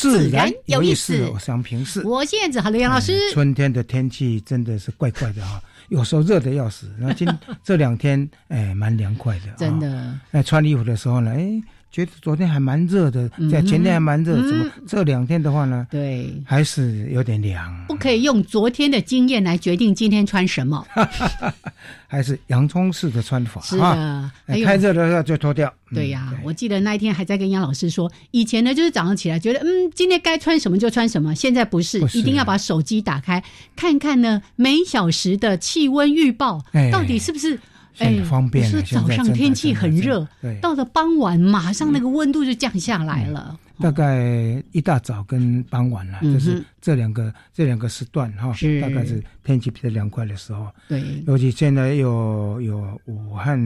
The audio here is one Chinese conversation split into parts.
自然有意思。我是杨平视，我是燕子，好的，杨老师。春天的天气真的是怪怪的哈，有时候热的要死，然后今 这两天哎蛮凉快的，真的。哎，穿衣服的时候呢，哎。觉得昨天还蛮热的，在前天还蛮热，怎么这两天的话呢？对，还是有点凉。不可以用昨天的经验来决定今天穿什么，还是洋葱式的穿法。是的，太热的时候就脱掉。对呀，我记得那一天还在跟杨老师说，以前呢就是早上起来觉得嗯今天该穿什么就穿什么，现在不是，一定要把手机打开看看呢每小时的气温预报到底是不是。哎，方便。是早上天气很热，到了傍晚马上那个温度就降下来了。大概一大早跟傍晚了，就是这两个这两个时段哈，大概是天气比较凉快的时候。对，尤其现在有有武汉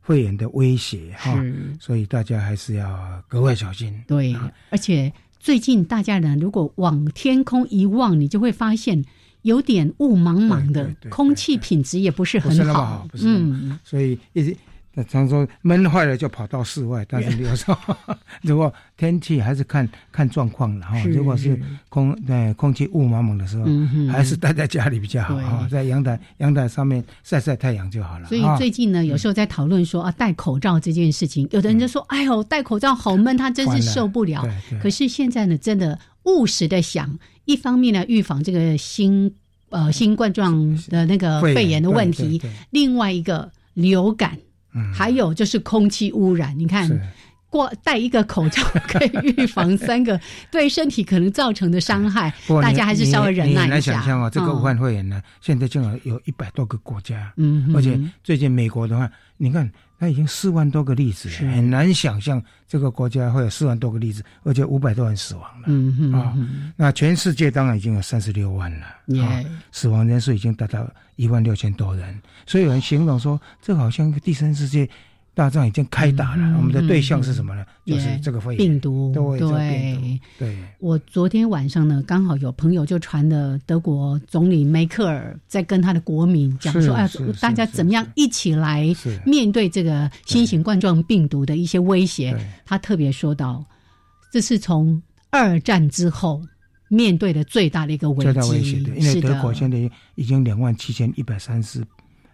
肺炎的威胁哈，所以大家还是要格外小心。对，而且最近大家呢，如果往天空一望，你就会发现。有点雾茫茫的，空气品质也不是很好，嗯，所以一直常说闷坏了就跑到室外，但是有时候 如果天气还是看看状况了哈。如果是空呃空气雾茫茫的时候，还是待在家里比较好哈，在阳台阳台上面晒晒太阳就好了。所以最近呢，有时候在讨论说啊，戴口罩这件事情，有的人就说，哎呦，戴口罩好闷，他真是受不了。可是现在呢，真的务实的想。一方面呢，预防这个新呃新冠状的那个肺炎的问题；另外一个流感，还有就是空气污染。你看，过戴一个口罩可以预防三个 对身体可能造成的伤害。大家还是稍微忍耐一下。来想象啊，这个武汉肺炎呢，现在正好有一百多个国家，嗯，而且最近美国的话，你看。它已经四万多个例子，很难想象这个国家会有四万多个例子，而且五百多人死亡了。嗯嗯啊，那全世界当然已经有三十六万了，啊，死亡人数已经达到一万六千多人。所以有人形容说，这好像个第三世界。大战已经开打了，我们的对象是什么呢？就是这个肺炎病毒。对，对。我昨天晚上呢，刚好有朋友就传了德国总理梅克尔在跟他的国民讲说：“哎，大家怎么样一起来面对这个新型冠状病毒的一些威胁？”他特别说到，这是从二战之后面对的最大的一个危机。因为德国现在已经两万七千一百三十，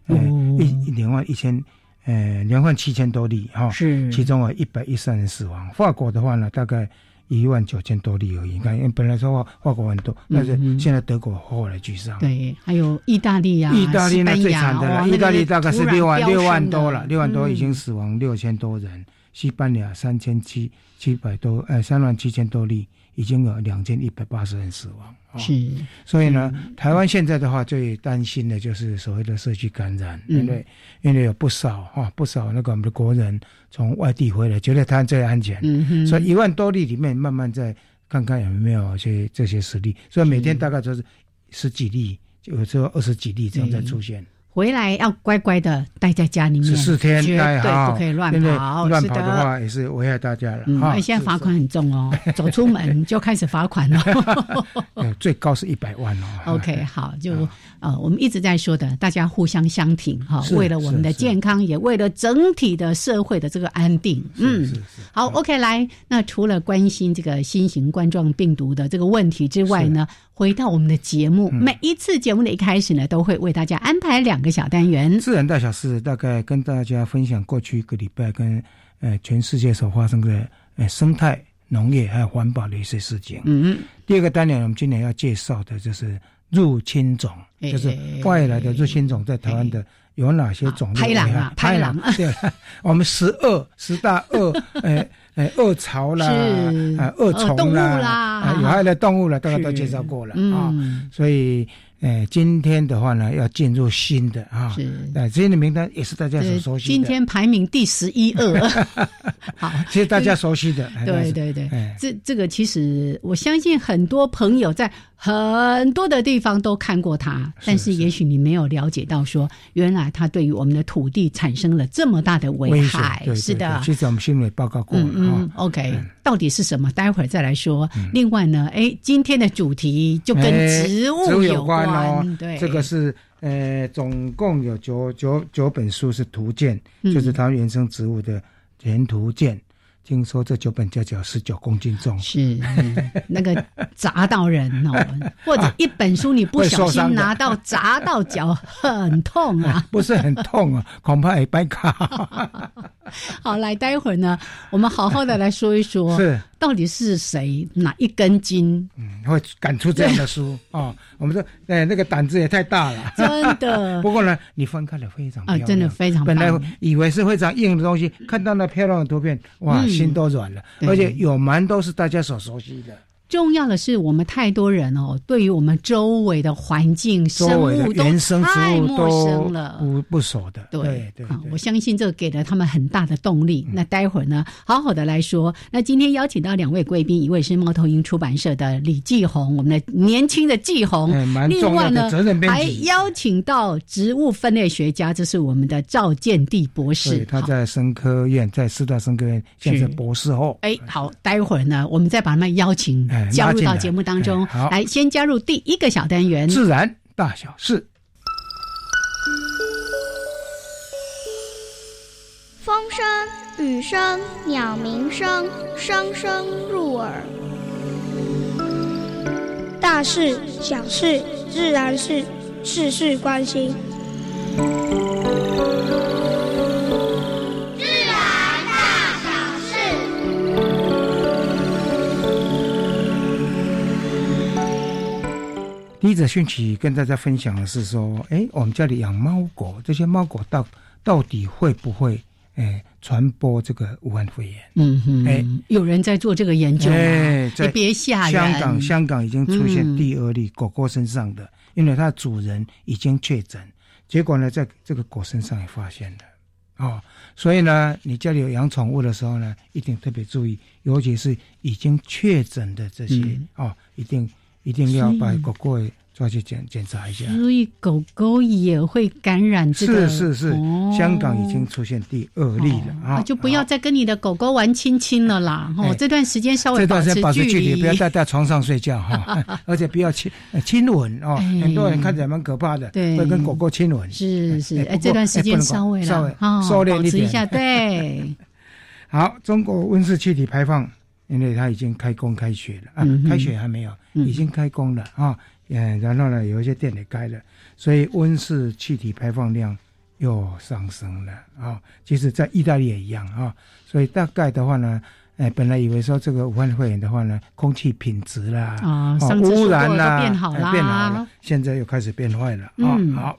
呃，一两万一千。呃，两万七千多例哈，是，其中啊一百一十人死亡。法国的话呢，大概一万九千多例而已。你看，因为本来说法法国很多，但是现在德国后来居上。对，还有意大利啊，意大利那最惨的了，意大利大概是六万六万多了，六万多已经死亡六千多人。西班牙三千七七百多，呃，三万七千多例。已经有两千一百八十人死亡，是，所以呢，台湾现在的话最担心的就是所谓的社区感染，因为因为有不少哈不少那个我们的国人从外地回来，觉得台湾最安全，所以一万多例里面慢慢在看看有没有些这些实例，所以每天大概就是十几例，有时候二十几例这样在出现。回来要乖乖的待在家里面，十四天绝对不可以乱跑。乱跑的话也是危害大家了。嗯，现在罚款很重哦，走出门就开始罚款了。最高是一百万哦。OK，好，就呃，我们一直在说的，大家互相相挺哈，为了我们的健康，也为了整体的社会的这个安定。嗯，好，OK，来，那除了关心这个新型冠状病毒的这个问题之外呢？回到我们的节目，每一次节目的一开始呢，都会为大家安排两个小单元。自然大小事，大概跟大家分享过去一个礼拜跟呃全世界所发生的呃生态农业还有环保的一些事情。嗯，第二个单元我们今年要介绍的就是入侵种，就是外来的入侵种在台湾的有哪些种类？拍狼啊，拍狼。对，我们十二十大恶，哎哎恶潮啦，啊恶虫啦，有害的动物了，大家都介绍过了啊，所以。哎，今天的话呢，要进入新的啊，是，哎，今天的名单也是大家所熟悉的。今天排名第十一二，好，这是大家熟悉的。对对对，这这个其实我相信很多朋友在很多的地方都看过它，但是也许你没有了解到，说原来它对于我们的土地产生了这么大的危害。是的，其实我们新闻报告过了。嗯，OK，到底是什么？待会儿再来说。另外呢，哎，今天的主题就跟植物有关。哦，对，这个是呃，总共有九九九本书是图鉴，就是它原生植物的全图鉴。听说这九本就有十九公斤重，是那个砸到人哦，或者一本书你不小心拿到砸到脚，很痛啊，不是很痛啊，恐怕也掰卡。好，来，待会儿呢，我们好好的来说一说，是。到底是谁哪一根筋，嗯，会赶出这样的书啊？我们说，哎，那个胆子也太大了，真的。不过呢，你翻开了非常啊，真的非常。本来以为是非常硬的东西，看到那漂亮的图片，哇，心都软了。而且有蛮多是大家所熟悉的。重要的是，我们太多人哦，对于我们周围的环境、生物都太陌生了，不不熟的。对对，我相信这给了他们很大的动力。那待会儿呢，好好的来说。那今天邀请到两位贵宾，一位是猫头鹰出版社的李继红，我们的年轻的继红。另外呢，还邀请到植物分类学家，这是我们的赵建地博士。他在生科院，在四大生科院现在博士后。哎，好，待会儿呢，我们再把他们邀请。加入到节目当中，来先加入第一个小单元：自然大小事。风声、雨声、鸟鸣声，声声入耳。大事、小事、自然事，事事关心。第一则讯息跟大家分享的是说，哎，我们家里养猫狗，这些猫狗到到底会不会哎传播这个武汉肺炎？嗯哼，哎，有人在做这个研究哎，你别吓人。香港香港已经出现第二例狗狗身上的，因为它的主人已经确诊，结果呢，在这个狗身上也发现了哦，所以呢，你家里有养宠物的时候呢，一定特别注意，尤其是已经确诊的这些哦，一定。一定要把狗狗抓去检检查一下。所以狗狗也会感染这个。是是是，香港已经出现第二例了啊！就不要再跟你的狗狗玩亲亲了啦！哦，这段时间稍微保持距离，不要带在床上睡觉哈，而且不要亲亲吻哦。很多人看起来蛮可怕的，对会跟狗狗亲吻。是是，哎，这段时间稍微稍微收敛一下，对。好，中国温室气体排放。因为它已经开工开学了啊，开学还没有，已经开工了啊，嗯，然后呢，有一些店也开了，所以温室气体排放量又上升了啊。其实，在意大利也一样啊，所以大概的话呢，哎，本来以为说这个武汉肺炎的话呢，空气品质啦啊，污染啦变好啦，变好了，现在又开始变坏了啊。好，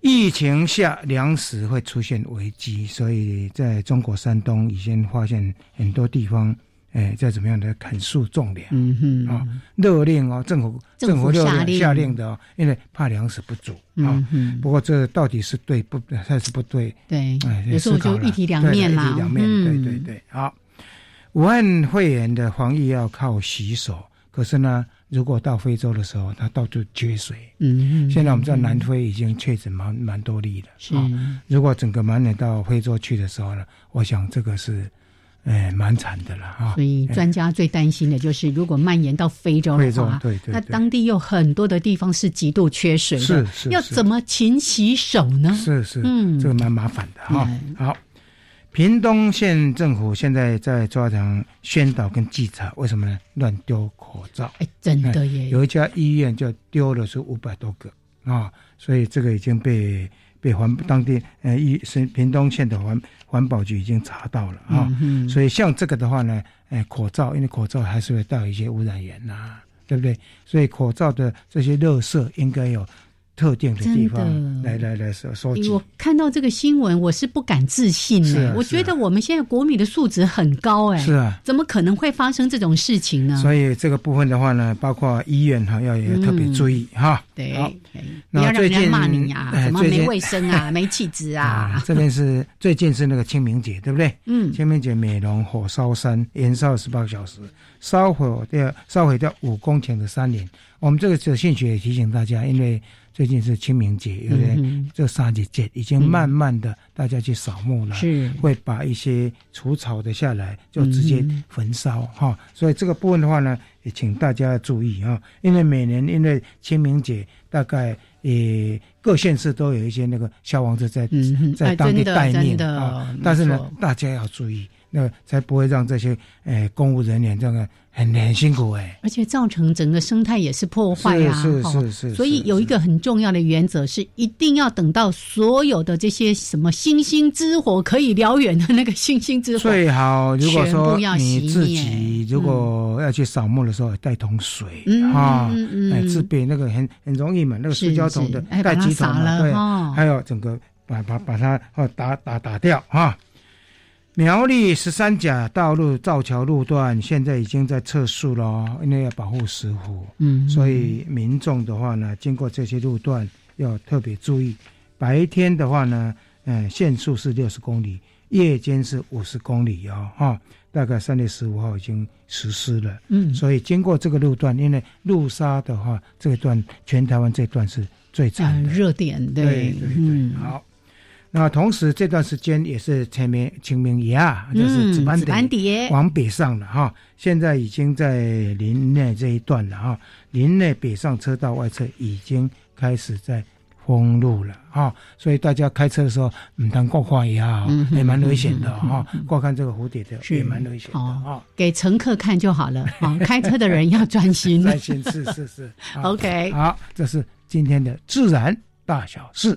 疫情下粮食会出现危机，所以在中国山东已经发现很多地方。哎，再怎么样的砍树种粮，嗯哼，啊，勒令哦，政府政府下令下令的哦，因为怕粮食不足啊。不过这到底是对不还是不对？对，有时候就一体两面啦。一体两面，对对对。好，武汉肺炎的防疫要靠洗手，可是呢，如果到非洲的时候，它到处缺水。嗯，现在我们知道南非已经确诊蛮蛮多例了。是，如果整个满脸到非洲去的时候呢，我想这个是。哎，蛮惨的了啊！所以专家最担心的就是，如果蔓延到非洲的话，对对，那当地有很多的地方是极度缺水的，是是，要怎么勤洗手呢？是是，嗯，这个蛮麻烦的哈。好，屏东县政府现在在抓强宣导跟稽查，为什么呢？乱丢口罩，哎，真的耶！有一家医院就丢了是五百多个啊，所以这个已经被。被环当地呃一是屏东县的环环保局已经查到了啊。嗯所以像这个的话呢，哎，口罩因为口罩还是会带有一些污染源呐，对不对？所以口罩的这些热色应该有。特定的地方来来来收收集。我看到这个新闻，我是不敢置信的。我觉得我们现在国民的素质很高，哎，是啊，怎么可能会发生这种事情呢？所以这个部分的话呢，包括医院哈，要也特别注意哈。对，不要让人家骂你啊，什么没卫生啊，没气质啊。这边是最近是那个清明节，对不对？嗯，清明节美容火烧山，燃烧十八个小时，烧毁掉烧毁掉五公顷的山林。我们这个者兴趣也提醒大家，因为。最近是清明节，因为这三节节已经慢慢的大家去扫墓了，是。会把一些除草的下来就直接焚烧哈，所以这个部分的话呢，也请大家注意啊，因为每年因为清明节，大概也各县市都有一些那个消防车在在当地待命啊，但是呢，大家要注意。那才不会让这些诶公务人员这个很很辛苦哎，而且造成整个生态也是破坏啊。是是是。所以有一个很重要的原则是，一定要等到所有的这些什么星星之火可以燎原的那个星星之火，最好如果说你自己如果要去扫墓的时候带桶水啊，来自备那个很很容易嘛，那个塑胶桶的带几桶对，还有整个把把把它哦打打打掉哈。苗栗十三甲道路造桥路段现在已经在测速了，因为要保护石虎，嗯，所以民众的话呢，经过这些路段要特别注意。白天的话呢，嗯，限速是六十公里，夜间是五十公里哦，哈，大概三月十五号已经实施了，嗯，所以经过这个路段，因为路沙的话，这一段全台湾这段是最长的。热点，对。对对，好。那同时这段时间也是清明清明节啊，就是紫斑蝶往北上了哈。现在已经在林内这一段了哈，林内北上车道外侧已经开始在封路了哈。所以大家开车的时候，唔当过花也好，也蛮危险的哈。过看这个蝴蝶的也蛮危险的哈。给乘客看就好了啊，开车的人要专心。专心是是是。OK，好，这是今天的自然大小事。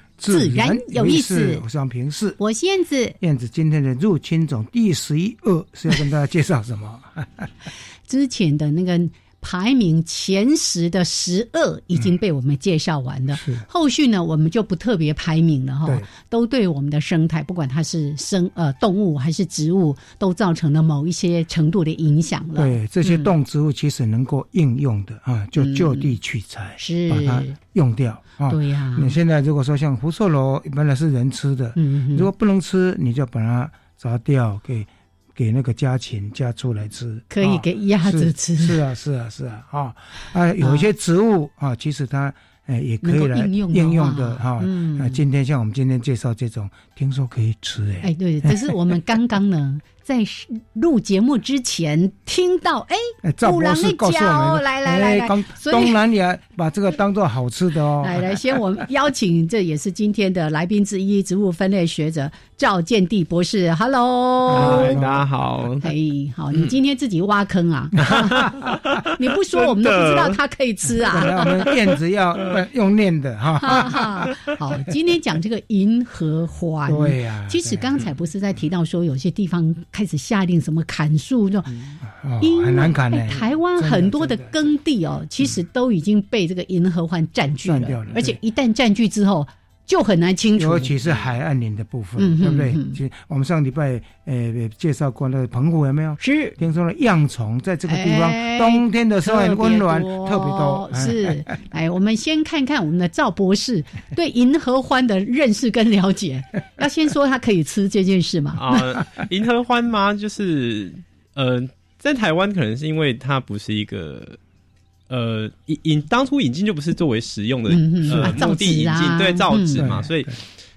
自然有意思，我是杨平视，我是燕子。燕子今天的入侵种第十一二是要跟大家介绍什么？之前的那个。排名前十的十二已经被我们介绍完了，后续呢我们就不特别排名了哈，都对我们的生态，不管它是生呃动物还是植物，都造成了某一些程度的影响了。对这些动植物其实能够应用的啊，就就地取材，是。把它用掉啊。对呀，你现在如果说像福寿螺本来是人吃的，如果不能吃，你就把它砸掉给。给那个家禽家畜来吃，可以给鸭子吃。是啊，是啊，是啊，啊啊，有一些植物啊，其实它哎也可以来应用的哈。嗯，今天像我们今天介绍这种，听说可以吃哎。哎，对，只是我们刚刚呢。在录节目之前听到，哎，赵博士告诉我们，来来来，东南亚把这个当做好吃的哦。来来，先我们邀请，这也是今天的来宾之一，植物分类学者赵建地博士。Hello，大家好。哎，好，你今天自己挖坑啊？你不说我们都不知道它可以吃啊。我们燕子要 用念的哈。好，今天讲这个银河环。对呀。其实刚才不是在提到说有些地方。开始下令什么砍树，就很难砍欸。台湾很多的耕地哦，其实都已经被这个银河环占据了，而且一旦占据之后。就很难清楚，尤其是海岸林的部分，对不对？其实我们上礼拜呃介绍过那个澎湖有没有？是听说了恙虫在这个地方，冬天的时候很温暖，特别多。是，哎，我们先看看我们的赵博士对银河欢的认识跟了解。要先说他可以吃这件事吗？啊，银河欢吗？就是呃，在台湾可能是因为它不是一个。呃，引引当初引进就不是作为食用的呃目的引进，对造纸嘛，所以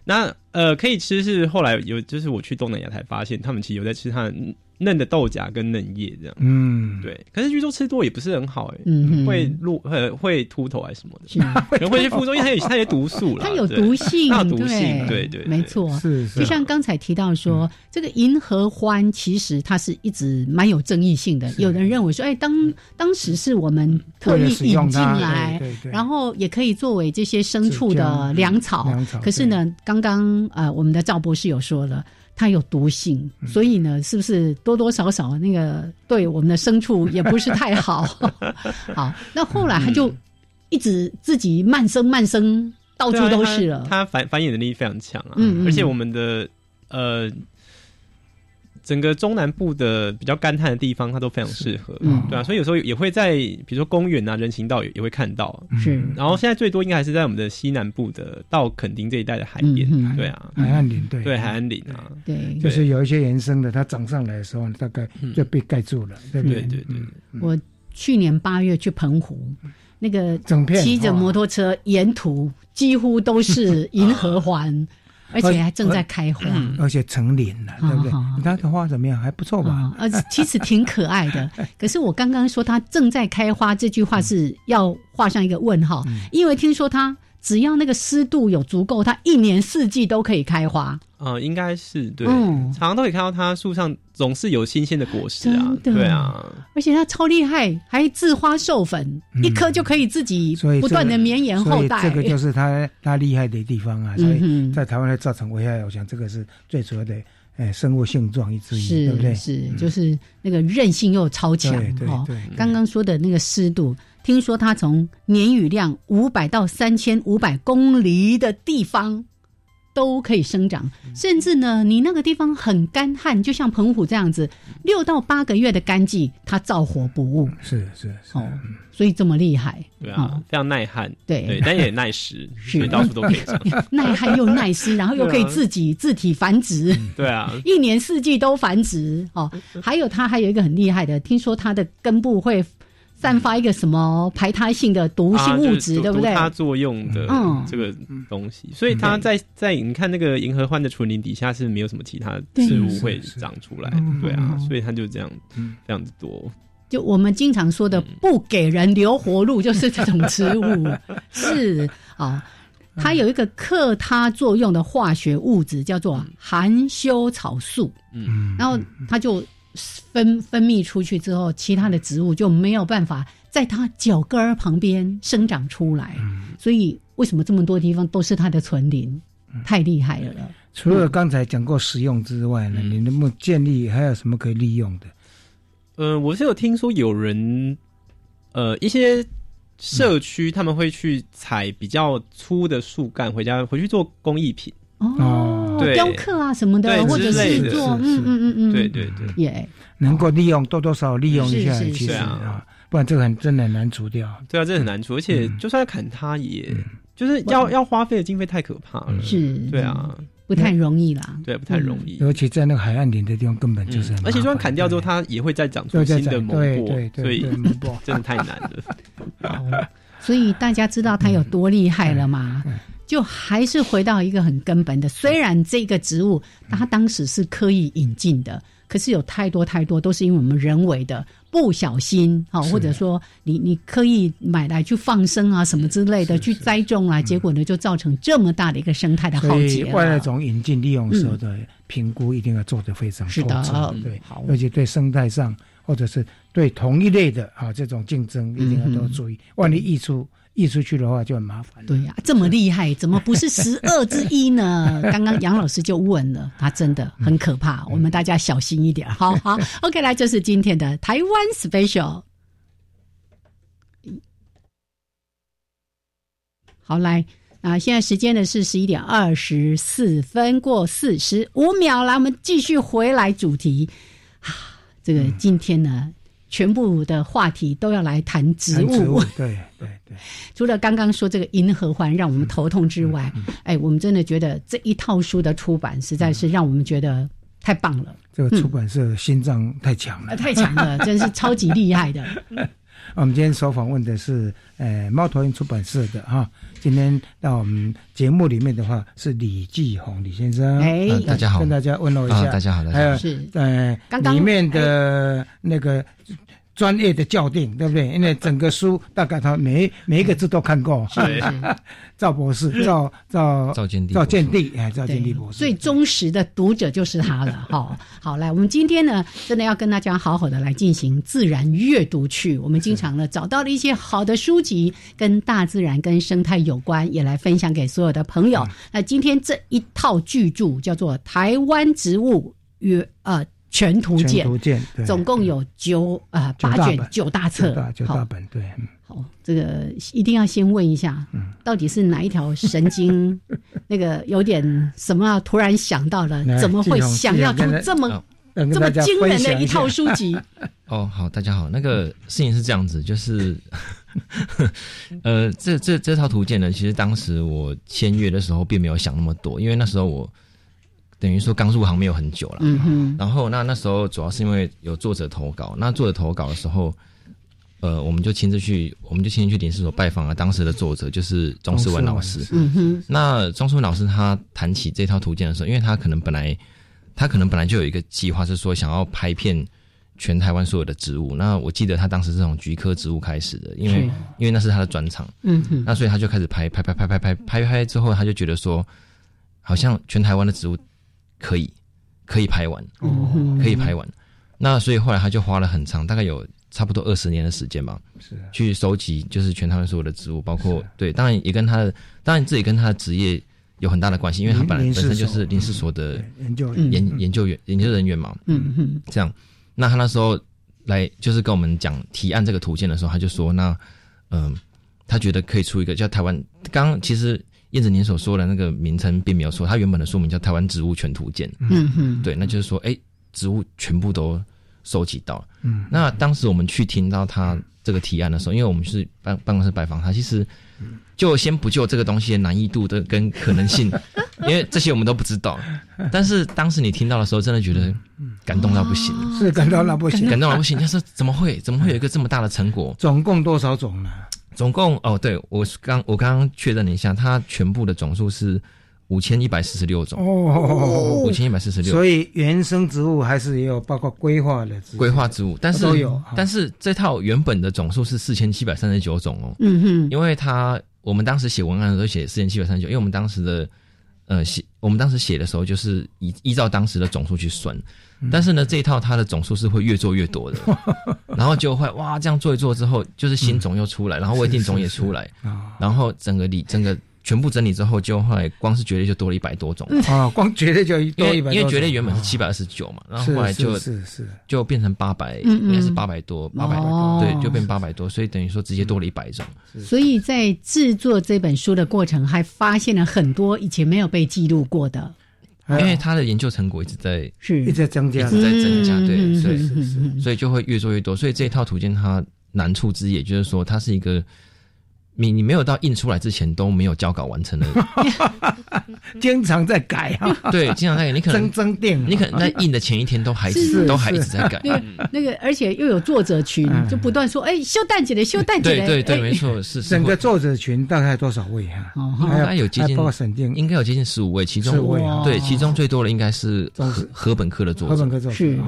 那呃可以吃是后来有就是我去东南亚才发现，他们其实有在吃它。嫩的豆荚跟嫩叶这样，嗯，对。可是据说吃多也不是很好，哎，嗯，会落呃会秃头还是什么的，可能会去副作用，它有它有毒素了，它有毒性，它有毒性，对对，没错，是。就像刚才提到说，这个银河欢其实它是一直蛮有争议性的，有人认为说，哎，当当时是我们特意引进来，然后也可以作为这些牲畜的粮草，可是呢，刚刚呃我们的赵博士有说了。它有毒性，所以呢，是不是多多少少那个对我们的牲畜也不是太好？好，那后来他就一直自己慢生慢生，到处都是了。它繁繁衍能力非常强啊，嗯，而且我们的呃。整个中南部的比较干旱的地方，它都非常适合，对啊，所以有时候也会在比如说公园啊、人行道也也会看到。是，然后现在最多应该还是在我们的西南部的到垦丁这一带的海边，对啊，海岸林，对，对海岸林啊，对，就是有一些延伸的，它长上来的时候大概就被盖住了，对不对？对对。我去年八月去澎湖，那个骑着摩托车，沿途几乎都是银河环。而且还正在开花，而且成林了，对不对？它的花怎么样？还不错吧？呃，其实挺可爱的。可是我刚刚说它正在开花这句话是要画上一个问号，因为听说它。只要那个湿度有足够，它一年四季都可以开花。呃，应该是对，常常都可以看到它树上总是有新鲜的果实啊。对啊，而且它超厉害，还自花授粉，一颗就可以自己不断的绵延后代。这个就是它它厉害的地方啊。所以在台湾来造成危害，我想这个是最主要的，哎，生物性状之一，对不对？是，就是那个韧性又超强哦。刚刚说的那个湿度。听说它从年雨量五百到三千五百公里的地方都可以生长，甚至呢，你那个地方很干旱，就像澎湖这样子，六到八个月的干季，它照火不误。是是是，哦，所以这么厉害。对啊，非常耐旱，对对，但也耐湿，是到处都可以长。耐旱又耐湿，然后又可以自己自体繁殖。对啊，一年四季都繁殖哦。还有它还有一个很厉害的，听说它的根部会。散发一个什么排他性的毒性物质，对不对？它作用的这个东西，所以它在在你看那个银河幻的纯林底下是没有什么其他植物会长出来，对啊，所以它就这样这样子多。就我们经常说的不给人留活路，就是这种植物。是啊，它有一个克他作用的化学物质叫做含羞草素，嗯，然后它就。分分泌出去之后，其他的植物就没有办法在它脚跟儿旁边生长出来。所以为什么这么多地方都是它的存林？太厉害了了。除了刚才讲过食用之外呢，你能不能建立还有什么可以利用的？呃，我是有听说有人，呃，一些社区他们会去采比较粗的树干回家回去做工艺品。哦，雕刻啊什么的，或者是做，嗯嗯嗯嗯，对对对，也能够利用多多少利用一下，其实啊，不然这个很真的很难除掉。对啊，这很难除，而且就算要砍它，也就是要要花费的经费太可怕了。是，对啊，不太容易啦。对，不太容易。尤其在那个海岸点的地方，根本就是，而且就算砍掉之后，它也会再长出新的蘑菇，所以 真的太难了。所以大家知道它有多厉害了吗？就还是回到一个很根本的，虽然这个植物它当时是刻意引进的，可是有太多太多都是因为我们人为的不小心啊，或者说你你刻意买来去放生啊什么之类的去栽种啊，结果呢就造成这么大的一个生态的浩劫。外来种引进利用时候的评估一定要做得非常透彻，对，而且对生态上或者是对同一类的啊这种竞争一定要多注意，万一溢出。溢出去的话就很麻烦。对呀，这么厉害，怎么不是十二之一呢？刚刚杨老师就问了，他真的很可怕，我们大家小心一点。好好，OK，来，这是今天的台湾 special。好，来，啊，现在时间呢是十一点二十四分过四十五秒，来，我们继续回来主题啊。这个今天呢，全部的话题都要来谈植物。对对对。除了刚刚说这个银河环让我们头痛之外，哎，我们真的觉得这一套书的出版实在是让我们觉得太棒了。这个出版社心脏太强了，太强了，真是超级厉害的。我们今天所访问的是呃猫头鹰出版社的哈，今天到我们节目里面的话是李继红李先生，哎，大家好，跟大家问候一下，大家好，还有是呃里面的那个。专业的校订，对不对？因为整个书大概他每每一个字都看过。是 赵博士，赵赵赵建地，赵建地，哎，赵建地博士。最忠实的读者就是他了。好，好，来，我们今天呢，真的要跟大家好好的来进行自然阅读去。我们经常呢找到了一些好的书籍，跟大自然、跟生态有关，也来分享给所有的朋友。那今天这一套巨著叫做《台湾植物与呃》。全图鉴，总共有九啊八卷九大册，九大本对。好，这个一定要先问一下，到底是哪一条神经？那个有点什么？突然想到了，怎么会想要出这么这么惊人的一套书籍？哦，好，大家好，那个事情是这样子，就是 呃，这这这套图鉴呢，其实当时我签约的时候并没有想那么多，因为那时候我。等于说刚入行没有很久了，嗯哼。然后那那时候主要是因为有作者投稿，那作者投稿的时候，呃，我们就亲自去，我们就亲自去领事所拜访了当时的作者，就是钟世文老师。嗯哼。那钟世文老师他谈起这套图鉴的时候，因为他可能本来他可能本来就有一个计划，是说想要拍片全台湾所有的植物。那我记得他当时是从菊科植物开始的，因为因为那是他的专长。嗯哼。那所以他就开始拍拍拍拍拍拍拍拍之后，他就觉得说，好像全台湾的植物。可以，可以拍完，可以拍完。那所以后来他就花了很长，大概有差不多二十年的时间吧，是去收集，就是全台湾所有的植物，包括对，当然也跟他的，当然这也跟他的职业有很大的关系，因为他本来本身就是林氏所的研究研研究员研究人员嘛。嗯嗯，这样，那他那时候来就是跟我们讲提案这个图鉴的时候，他就说，那嗯，他觉得可以出一个叫台湾，刚其实。燕子，您所说的那个名称并没有说，它原本的书名叫《台湾植物全图鉴》。嗯哼，对，那就是说，哎，植物全部都收集到。嗯，那当时我们去听到他这个提案的时候，因为我们是办办公室拜访他，其实就先不就这个东西的难易度的跟可能性，因为这些我们都不知道。但是当时你听到的时候，真的觉得感动到不行，是感动到不行，感动到不行。就是怎么会怎么会有一个这么大的成果？总共多少种呢？总共哦，对我刚我刚刚确认了一下，它全部的总数是五千一百四十六种哦，五千一百四十六。所以原生植物还是也有包括规划的规划植物，但是都有。但是这套原本的总数是四千七百三十九种哦。嗯哼，因为它我们当时写文案的时候写四千七百三十九，因为我们当时的呃写我们当时写的时候就是依依照当时的总数去算。但是呢，这一套它的总数是会越做越多的，然后就会哇，这样做一做之后，就是新种又出来，然后未定种也出来，然后整个理整个。全部整理之后，就后来光是蕨类就多了一百多种。啊！光蕨类就多一百，因为蕨类原本是七百二十九嘛，然后后来就是是就变成八百，应该是八百多，八百多，对，就变八百多，所以等于说直接多了一百种。所以在制作这本书的过程，还发现了很多以前没有被记录过的，因为他的研究成果一直在是。一直在增加，一直在增加，对，所以所以就会越做越多。所以这一套图鉴它难处之一，也就是说它是一个。你你没有到印出来之前都没有交稿完成的，经常在改啊。对，经常在改。你可能增增订，你可能在印的前一天都还是都还一直在改。那个，而且又有作者群，就不断说：“哎，修蛋姐的，修蛋姐的。”对对对，没错，是整个作者群大概多少位啊？应该有接近，包括审定，应该有接近十五位，其中对，其中最多的应该是河河本科的作者。河本科作者是。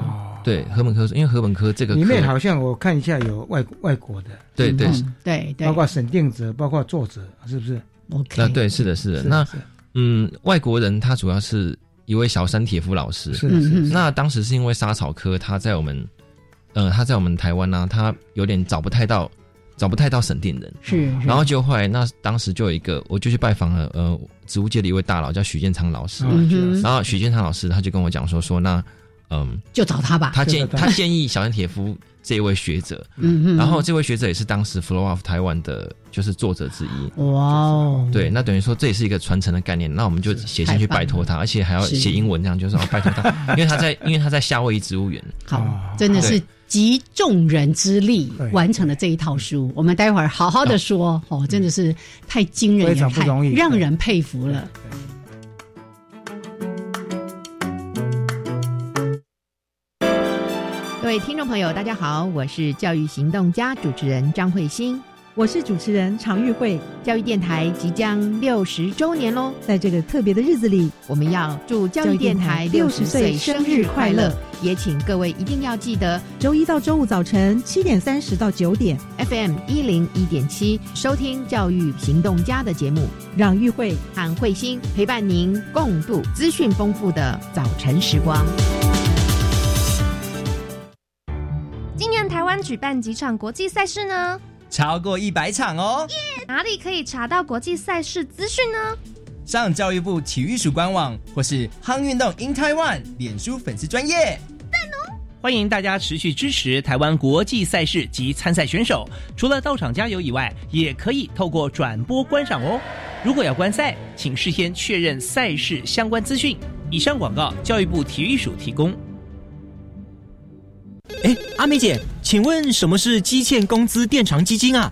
对，河本科，因为河本科这个里面好像我看一下有外外国的，对对对对，包括审定者，包括作者，是不是？OK，啊，对，是的，是的。那嗯，外国人他主要是一位小山铁夫老师，是是。那当时是因为沙草科他在我们，呃，他在我们台湾呢，他有点找不太到，找不太到审定人，是。然后就后来那当时就有一个，我就去拜访了呃植物界的一位大佬，叫许建昌老师。然后许建昌老师他就跟我讲说说那。嗯，就找他吧。他建他建议小山铁夫这位学者，嗯嗯然后这位学者也是当时《Flow of Taiwan》的就是作者之一。哇哦，对，那等于说这也是一个传承的概念。那我们就写信去拜托他，而且还要写英文，这样就是哦拜托他，因为他在因为他在夏威夷植物园。好，真的是集众人之力完成了这一套书。我们待会儿好好的说哦，真的是太惊人，非常不容易，让人佩服了。各位听众朋友，大家好，我是教育行动家主持人张慧欣，我是主持人常玉慧。教育电台即将六十周年喽，在这个特别的日子里，我们要祝教育电台六十岁生日快乐，也请各位一定要记得，周一到周五早晨七点三十到九点，FM 一零一点七收听教育行动家的节目，让玉慧和慧欣陪伴您共度资讯丰富的早晨时光。今年台湾举办几场国际赛事呢？超过一百场哦！哪里可以查到国际赛事资讯呢？上教育部体育署官网或是夯运动 in Taiwan 脸书粉丝专业。欢迎大家持续支持台湾国际赛事及参赛选手，除了到场加油以外，也可以透过转播观赏哦。如果要观赛，请事先确认赛事相关资讯。以上广告，教育部体育署提供。哎，阿美姐，请问什么是基欠工资垫偿基金啊？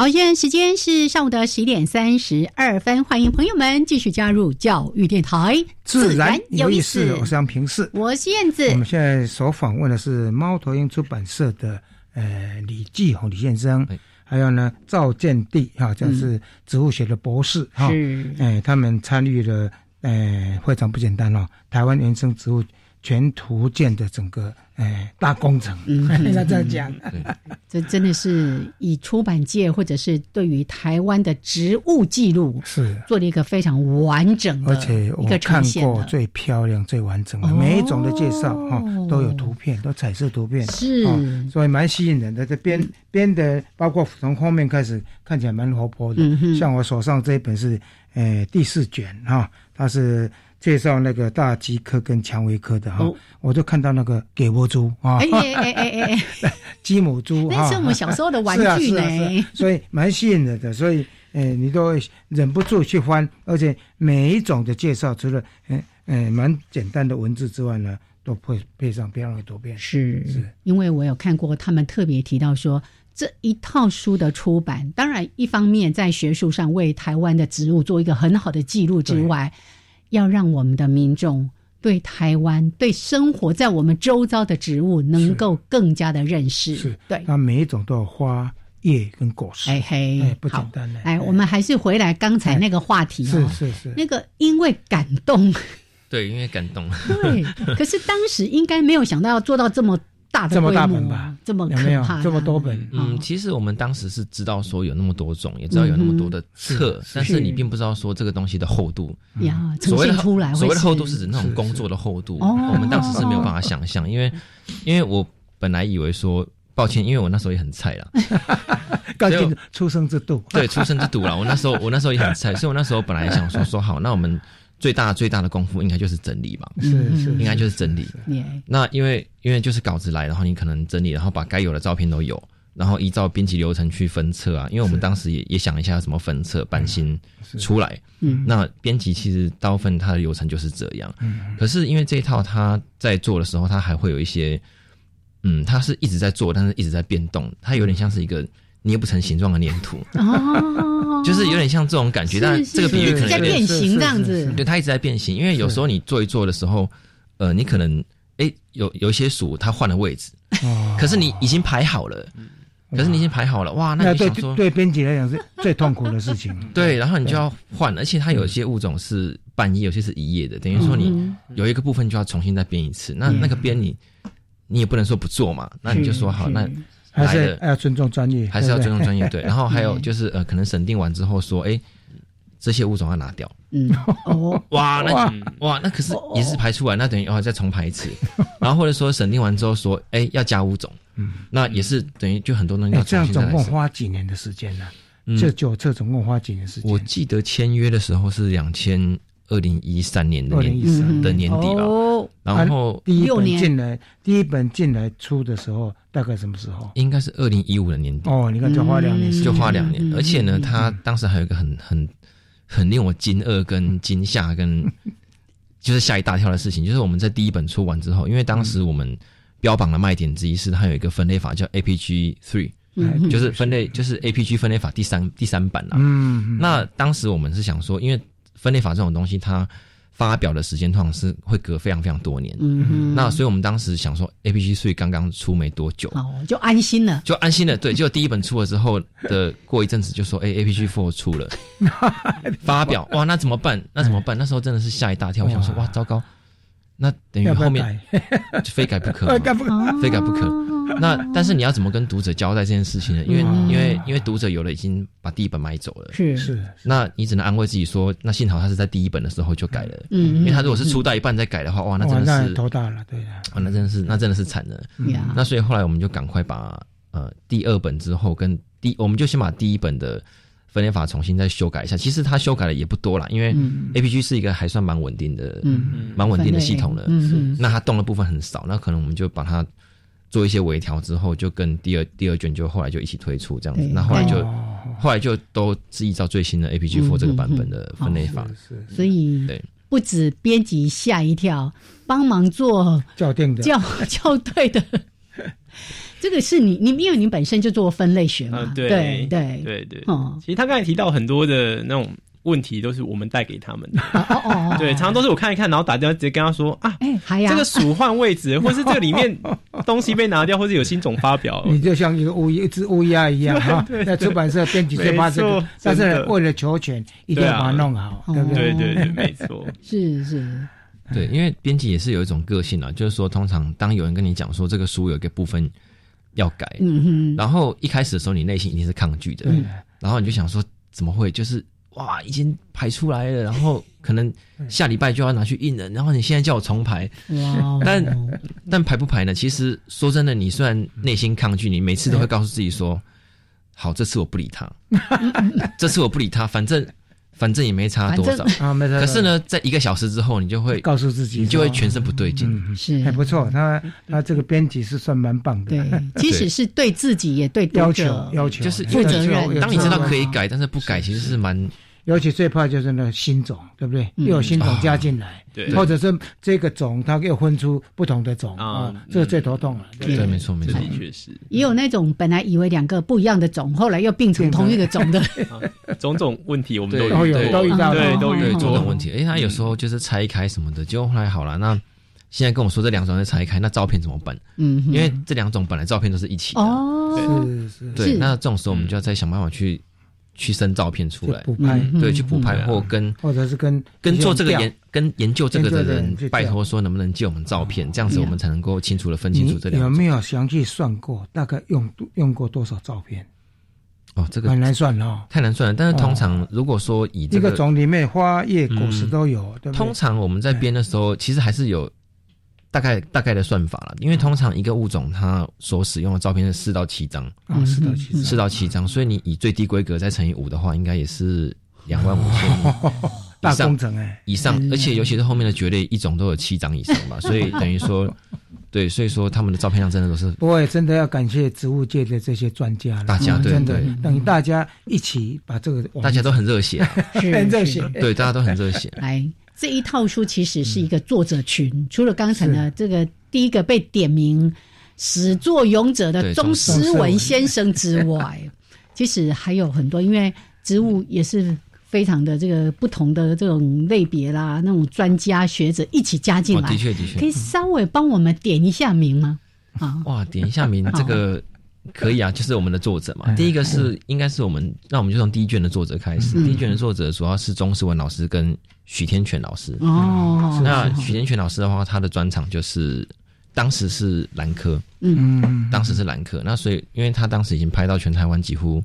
好，现在时间是上午的十一点三十二分，欢迎朋友们继续加入教育电台，自然有意思。我是杨平视，我是燕子。我们现在所访问的是猫头鹰出版社的呃李继宏李先生。还有呢，赵建地哈，这是植物学的博士哈，哎，他们参与了，哎，非常不简单哦，台湾原生植物全图鉴的整个哎大工程，要这样讲，这真的是以出版界或者是对于台湾的植物记录是。做了一个非常完整的，而且我看过最漂亮、最完整的每一种的介绍哈，都有图片，都彩色图片，是，所以蛮吸引人的。这编编的，包括从封面开始看起来蛮活泼的，像我手上这一本是呃第四卷哈，它是。介绍那个大鸡科跟蔷薇科的哈，我就看到那个给窝猪啊，哎哎哎哎哎，鸡母猪那是我们 小时候的玩具呢，所以蛮吸引人的，所以诶，你都会忍不住去翻，而且每一种的介绍，除了诶诶蛮简单的文字之外呢，都配配上漂亮的图片。是，是。因为我有看过，他们特别提到说，这一套书的出版，当然一方面在学术上为台湾的植物做一个很好的记录之外。要让我们的民众对台湾、对生活在我们周遭的植物能够更加的认识。是，对，那每一种都有花叶跟果实。哎嘿，不简单呢。哎，我们还是回来刚才那个话题哦。是是是。那个因为感动。对，因为感动。对，可是当时应该没有想到要做到这么。大这么大本吧，这么没有，这么多本。嗯，其实我们当时是知道说有那么多种，也知道有那么多的册，但是你并不知道说这个东西的厚度。呀，所谓的出来，所谓的厚度是指那种工作的厚度。我们当时是没有办法想象，因为 因为我本来以为说，抱歉，因为我那时候也很菜了。刚进出生之度，对，出生之度了。我那时候我那时候也很菜，所以我那时候本来想说说好，那我们。最大最大的功夫应该就是整理吧，是是，应该就是整理。那因为因为就是稿子来，然后你可能整理，然后把该有的照片都有，然后依照编辑流程去分册啊。因为我们当时也也想一下怎么分册版型出来。嗯，那编辑其实大部分它的流程就是这样。嗯，可是因为这一套他在做的时候，他还会有一些，嗯，他是一直在做，但是一直在变动，它有点像是一个捏不成形状的粘土，哦，就是有点像这种感觉。但这个比喻可能在变形这样子，对，它一直在变形。因为有时候你做一做的时候，呃，你可能哎有有一些鼠它换了位置，可是你已经排好了，可是你已经排好了，哇，那对对编辑来讲是最痛苦的事情。对，然后你就要换，而且它有一些物种是半夜，有些是一夜的，等于说你有一个部分就要重新再编一次。那那个编你你也不能说不做嘛，那你就说好那。还是要尊重专业，还是要尊重专业对。然后还有就是呃，可能审定完之后说，哎，这些物种要拿掉。嗯，哦，哇，那哇，那可是也是排出来，那等于要再重排一次。然后或者说审定完之后说，哎，要加物种。嗯，那也是等于就很多东西要这样总共花几年的时间呢？这九册总共花几年时间？我记得签约的时候是两千。二零一三年的年的年底吧，然后第一本进来，第一本进来出的时候，大概什么时候？应该是二零一五的年底。哦，你看就花两年，就花两年。而且呢，他当时还有一个很很很令我惊愕、跟 惊吓、跟 就是吓一大跳的事情，就是我们在第一本出完之后，因为当时我们标榜的卖点之一是它有一个分类法叫 APG Three，就是分类就是 APG 分类法第三第三版啦。嗯，那当时我们是想说，因为分类法这种东西，它发表的时间通常是会隔非常非常多年。嗯那所以我们当时想说，A P G 税刚刚出没多久，哦，就安心了，就安心了。对，就第一本出了之后的过一阵子，就说，哎，A P G Four 出了，发表，哇，那怎么办？那怎么办？那时候真的是吓一大跳，我想说，哇，糟糕，那等于后面 非 改不可，非改不可。那但是你要怎么跟读者交代这件事情呢？因为因为因为读者有了已经把第一本买走了，是。是。那你只能安慰自己说，那幸好他是在第一本的时候就改了，嗯，因为他如果是出到一半再改的话，哇，那真的是头大了，对啊，那真的是那真的是惨了。那所以后来我们就赶快把呃第二本之后跟第，我们就先把第一本的分类法重新再修改一下。其实它修改的也不多啦，因为 A P G 是一个还算蛮稳定的，嗯，蛮稳定的系统了，嗯，那它动的部分很少，那可能我们就把它。做一些微调之后，就跟第二第二卷就后来就一起推出这样子。那后来就后来就都是依照最新的 A P G Four 这个版本的分类法。所以对，不止编辑吓一跳，帮忙做校订的校校对的。这个是你你因为你本身就做分类学嘛？对对对对对。哦，其实他刚才提到很多的那种。问题都是我们带给他们的，对，常常都是我看一看，然后打电话直接跟他说啊，哎，这个鼠换位置，或是这个里面东西被拿掉，或是有新种发表，你就像一个乌一只乌鸦一样 哈，在出版社编辑这个，但是为了求全，一定要把它弄好，对不对？对对对，没错，是是，对，因为编辑也是有一种个性啊，就是说，通常当有人跟你讲说这个书有一个部分要改，嗯哼，然后一开始的时候你内心一定是抗拒的，然后你就想说怎么会，就是。哇，已经排出来了，然后可能下礼拜就要拿去印了，然后你现在叫我重排，但但排不排呢？其实说真的，你虽然内心抗拒，你每次都会告诉自己说：“好，这次我不理他，这次我不理他，反正。”反正也没差多少 啊，没差。可是呢，在一个小时之后，你就会告诉自己，你就会全身不对劲。是还不错，他他这个编辑是算蛮棒的。对，即使是对自己也对要求要求，就是负责任。当你知道可以改，但是不改，其实是蛮。尤其最怕就是那新种，对不对？又有新种加进来，或者是这个种它又分出不同的种啊，这个最头痛了。对，没错，没错，的确是。也有那种本来以为两个不一样的种，后来又并成同一个种的，种种问题我们都有，都遇到，对，都有种种问题。哎，他有时候就是拆开什么的，就后来好了。那现在跟我说这两种在拆开，那照片怎么办？嗯，因为这两种本来照片都是一起的，哦，是是，对。那这种时候我们就要再想办法去。去生照片出来。补拍，对，去补拍或跟或者是跟跟做这个研跟研究这个的人拜托说能不能借我们照片，这样子我们才能够清楚的分清楚这两有没有详细算过大概用用过多少照片？哦，这个很难算哦，太难算了。但是通常如果说以这个种里面花叶果实都有，通常我们在编的时候，其实还是有。大概大概的算法了，因为通常一个物种它所使用的照片是四到七张。啊，四到七四到七张，所以你以最低规格再乘以五的话，应该也是两万五千 大工程哎，以上，而且尤其是后面的蕨类一种都有七张以上吧，所以等于说，对，所以说他们的照片量真的都是。不过真的要感谢植物界的这些专家，大家对对，等于大家一起把这个，大家都很热血，很热血，对，大家都很热血。来，这一套书其实是一个作者群，除了刚才呢这个。第一个被点名始作俑者的钟思文先生之外，其实还有很多，因为植物也是非常的这个不同的这种类别啦，那种专家学者一起加进来，的确的确，可以稍微帮我们点一下名吗？啊，哇，点一下名，这个可以啊，就是我们的作者嘛。第一个是应该是我们，那我们就从第一卷的作者开始。第一卷的作者主要是钟世文老师跟许天全老师。哦，那许天全老师的话，他的专场就是当时是兰科，嗯，当时是兰科。那所以，因为他当时已经拍到全台湾几乎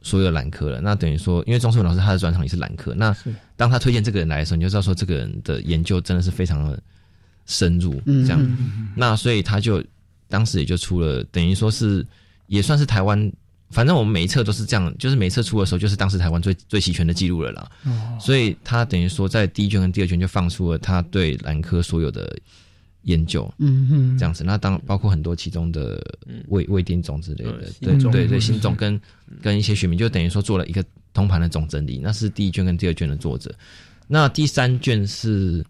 所有兰科了，那等于说，因为钟世文老师他的专场也是兰科，那当他推荐这个人来的时候，你就知道说这个人的研究真的是非常的深入，这样。那所以他就。当时也就出了，等于说是也算是台湾，反正我们每一册都是这样，就是每一册出的时候，就是当时台湾最最齐全的记录了啦。哦，所以他等于说在第一卷跟第二卷就放出了他对兰科所有的研究，嗯哼，这样子。那当包括很多其中的未未定种之类的，对对对，新种跟跟一些学名，就等于说做了一个通盘的总整理。那是第一卷跟第二卷的作者。那第三卷是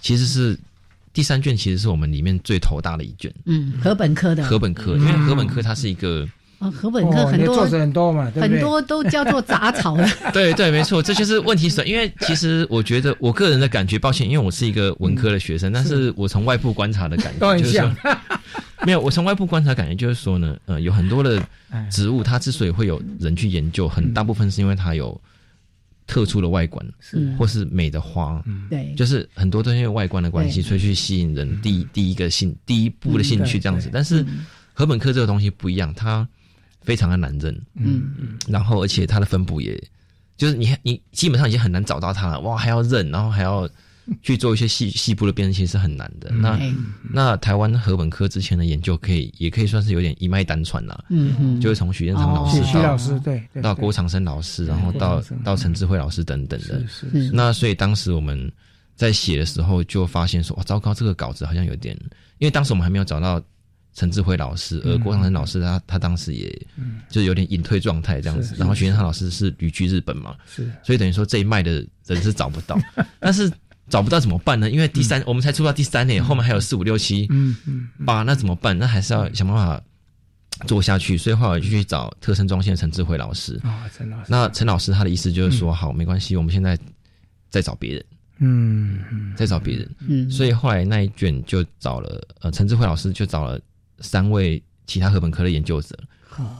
其实是。第三卷其实是我们里面最头大的一卷，嗯，河本科的。河本科，因为河本科它是一个啊，河本科很多作者很多嘛，很多都叫做杂草的，对对，没错，这就是问题所因为其实我觉得我个人的感觉，抱歉，因为我是一个文科的学生，但是我从外部观察的感觉 就是说，没有，我从外部观察感觉就是说呢，呃，有很多的植物，它之所以会有人去研究，很大部分是因为它有。特殊的外观，是。或是美的花，对，就是很多都因为外观的关系，所以去吸引人。第第一个兴，第一步的兴趣这样子。但是禾本科这个东西不一样，它非常的难认，嗯嗯，然后而且它的分布也，就是你你基本上已经很难找到它了，哇，还要认，然后还要。去做一些细细部的辨析是很难的。那那台湾和本科之前的研究可以也可以算是有点一脉单传啦。嗯嗯，就是从许建昌老师到老师对，到郭长生老师，然后到到陈志辉老师等等的。是是。那所以当时我们在写的时候就发现说，哇，糟糕，这个稿子好像有点，因为当时我们还没有找到陈志辉老师，而郭长生老师他他当时也就有点隐退状态这样子。然后许建昌老师是旅居日本嘛，是，所以等于说这一脉的人是找不到，但是。找不到怎么办呢？因为第三，我们才出到第三年，后面还有四五六七，嗯嗯，八，那怎么办？那还是要想办法做下去。所以后来就去找特生中心的陈志辉老师啊，陈老师。那陈老师他的意思就是说，好，没关系，我们现在再找别人，嗯嗯，再找别人，嗯。所以后来那一卷就找了呃陈志辉老师，就找了三位其他禾本科的研究者，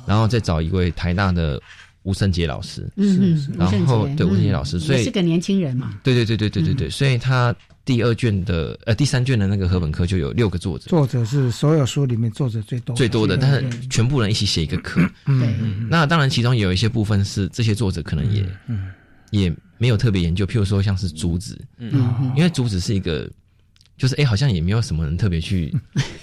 然后再找一位台大的。吴胜杰老师，嗯，然后对吴胜杰老师，所以是个年轻人嘛，对对对对对对对，所以他第二卷的呃第三卷的那个课本科就有六个作者，作者是所有书里面作者最多最多的，但是全部人一起写一个课，嗯，那当然其中有一些部分是这些作者可能也嗯也没有特别研究，譬如说像是竹子，嗯，因为竹子是一个。就是哎，好像也没有什么人特别去，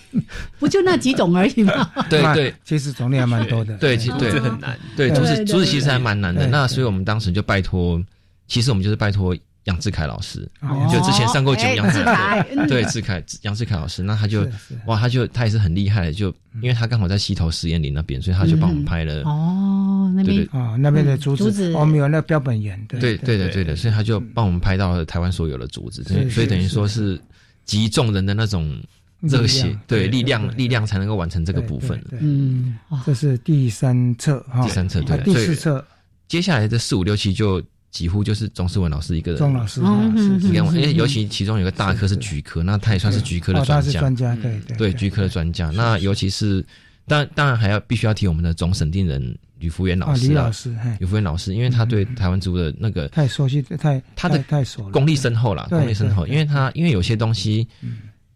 不就那几种而已吗？对对，其实种类还蛮多的。对，其实对。很难。对，竹子竹子其实还蛮难的。那所以我们当时就拜托，其实我们就是拜托杨志凯老师，就之前上过节目杨志凯，对志凯 杨志凯老师，那他就哇，他就他也是很厉害的，就因为他刚好在溪头实验林那边，所以他就帮我们拍了哦，那边啊那边的竹子，我们有那标本园，对。对的对的，所以他就帮我们拍到了台湾所有的竹子，所以等于说是。集众人的那种热血，对力量，力量才能够完成这个部分。嗯，这是第三册哈，第三册对，第四册，接下来的四五六七就几乎就是钟思文老师一个人。钟老师，你看，因为尤其其中有个大科是菊科，那他也算是菊科的专家，专家对对对，菊科的专家。那尤其是，当当然还要必须要提我们的总审定人吕福元老师，李老师，吕福元老师，因为他对台湾植物的那个太熟悉，太他的太熟，功力深厚了，功力深厚。因为他因为有些东西，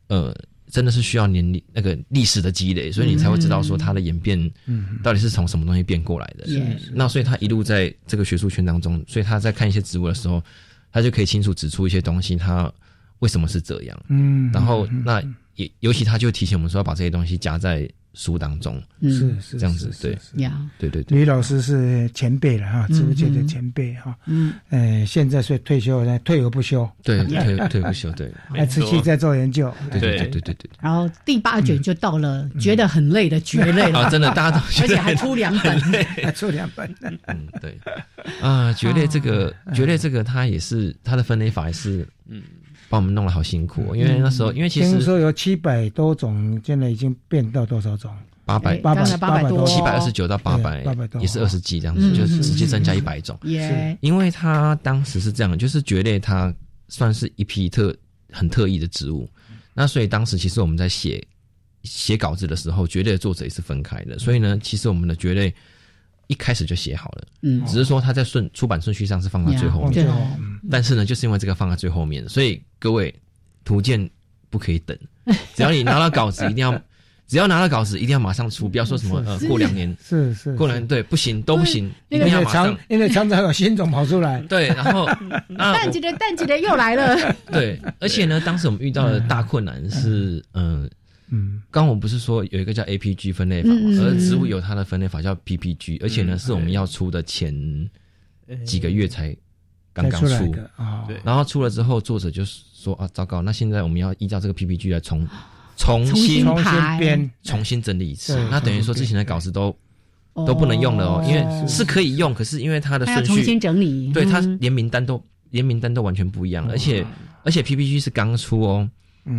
呃，真的是需要年历那个历史的积累，所以你才会知道说它的演变，嗯，到底是从什么东西变过来的。那所以他一路在这个学术圈当中，所以他在看一些植物的时候，他就可以清楚指出一些东西，他为什么是这样。嗯，然后那也尤其他就提醒我们说要把这些东西夹在。书当中是是这样子，对呀，对对对。吕老师是前辈了哈，植物界的前辈哈。嗯，呃，现在是退休了，退而不休。对，退退不休，对，还持续在做研究。对对对对对对。然后第八卷就到了觉得很累的蕨类了，真的，大家都 而且还出两本，还出两本。嗯，对。啊，蕨类这个 蕨类这个，它也是它的分类法也是嗯。帮我们弄得好辛苦，因为那时候，因为其实听说有七百多种，现在已经变到多少种？八百。八百。八百多，七百二十九到八百，也是二十几这样子，就直接增加一百种。是，因为它当时是这样，就是蕨类它算是一批特很特异的植物，那所以当时其实我们在写写稿子的时候，蕨类的作者也是分开的，所以呢，其实我们的蕨类一开始就写好了，嗯，只是说它在顺出版顺序上是放在最后面，但是呢，就是因为这个放在最后面，所以各位图鉴不可以等，只要你拿到稿子，一定要。只要拿到稿子，一定要马上出，不要说什么呃过两年。是是过两年对不行都不行，一定要马上，因为常常有新种跑出来。对，然后淡季的淡季的又来了。对，而且呢，当时我们遇到的大困难是，嗯嗯，刚我们不是说有一个叫 APG 分类法嘛，而植物有它的分类法叫 PPG，而且呢是我们要出的前几个月才刚刚出。啊，对，然后出了之后，作者就说啊，糟糕，那现在我们要依照这个 PPG 来重。重新重新编，重新整理一次，那等于说之前的稿子都都不能用了哦，因为是可以用，可是因为它的顺序重新整理，对它连名单都连名单都完全不一样，而且而且 PPG 是刚出哦，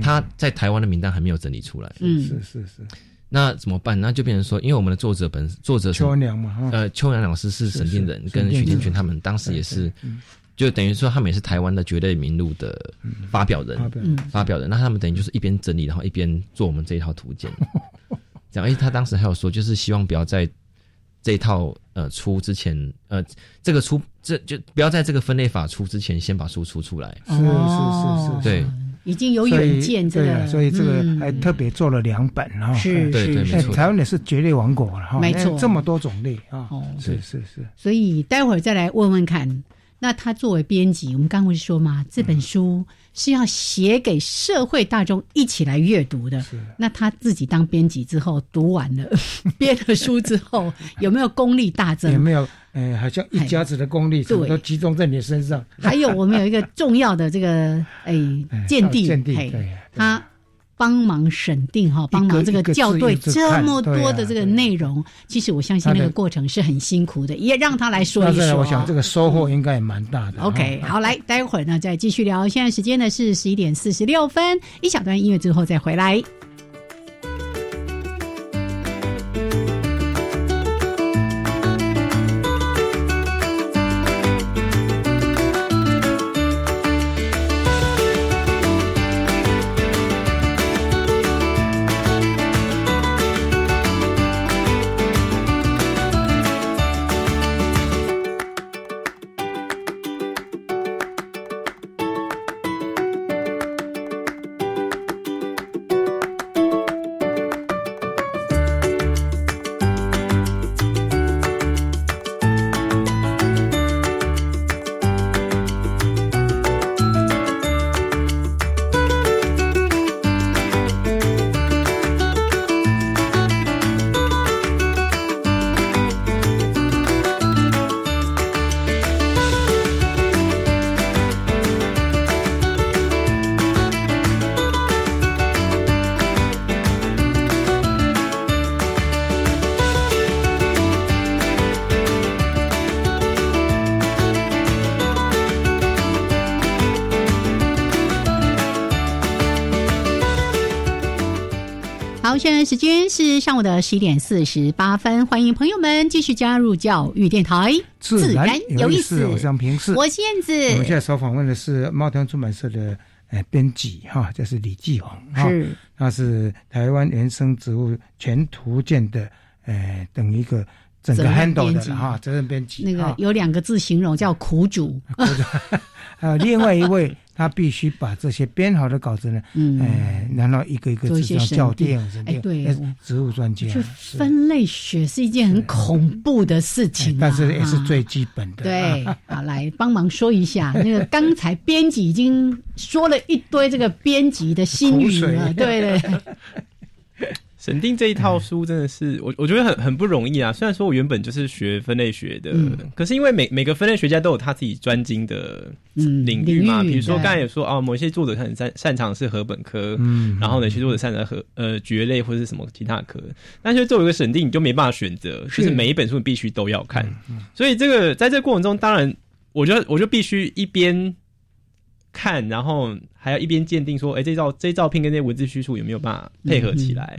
它在台湾的名单还没有整理出来，嗯，是是是，那怎么办？那就变成说，因为我们的作者本作者邱良嘛，呃，邱良老师是沈定人，跟徐天群他们当时也是。就等于说，他们也是台湾的绝对名录的发表人，发表人。那他们等于就是一边整理，然后一边做我们这一套图鉴。这样，而且他当时还有说，就是希望不要在这一套呃出之前，呃，这个出这就不要在这个分类法出之前，先把书出出来。是是是是，对，已经有远见，这个，所以这个还特别做了两本哈。是是是，台湾也是绝对王国了哈，没错，这么多种类啊。哦，是是是。所以待会儿再来问问看。那他作为编辑，我们刚不是说嘛，这本书是要写给社会大众一起来阅读的。那他自己当编辑之后，读完了 编了书之后，有没有功力大增？有没有？哎，好像一家子的功力都集中在你身上。还有，我们有一个重要的这个哎鉴定，鉴 定，他。帮忙审定哈，帮忙这个校对这么多的这个内容，其实我相信那个过程是很辛苦的，也让他来说一说。我想这个收获应该也蛮大的。OK，好，来，待会儿呢再继续聊。现在时间呢是十一点四十六分，一小段音乐之后再回来。现在时间是上午的十一点四十八分，欢迎朋友们继续加入教育电台，自然有意思。我是平视，我是燕子。我们现在所访问的是猫头出版社的呃编辑哈，这是李继红哈，他是台湾原生植物全图鉴的呃等一个整个 handle 的哈责任编辑。那个有两个字形容叫苦主。呃，另外一位。他必须把这些编好的稿子呢，哎，然后一个一个这样校订，哎，对，植物专家，分类学是一件很恐怖的事情，但是也是最基本的。对，好，来帮忙说一下，那个刚才编辑已经说了一堆这个编辑的心语了，对对。审定这一套书真的是我我觉得很很不容易啊。虽然说我原本就是学分类学的，可是因为每每个分类学家都有他自己专精的领域嘛。比如说刚才也说啊，某些作者很擅擅长是禾本科，嗯，然后呢，有些作者擅长禾呃蕨类或者是什么其他科。但是作为一个审定，你就没办法选择，就是每一本书你必须都要看。所以这个在这个过程中，当然，我觉得我就必须一边。看，然后还要一边鉴定说，哎，这照这照片跟这些文字叙述有没有办法配合起来？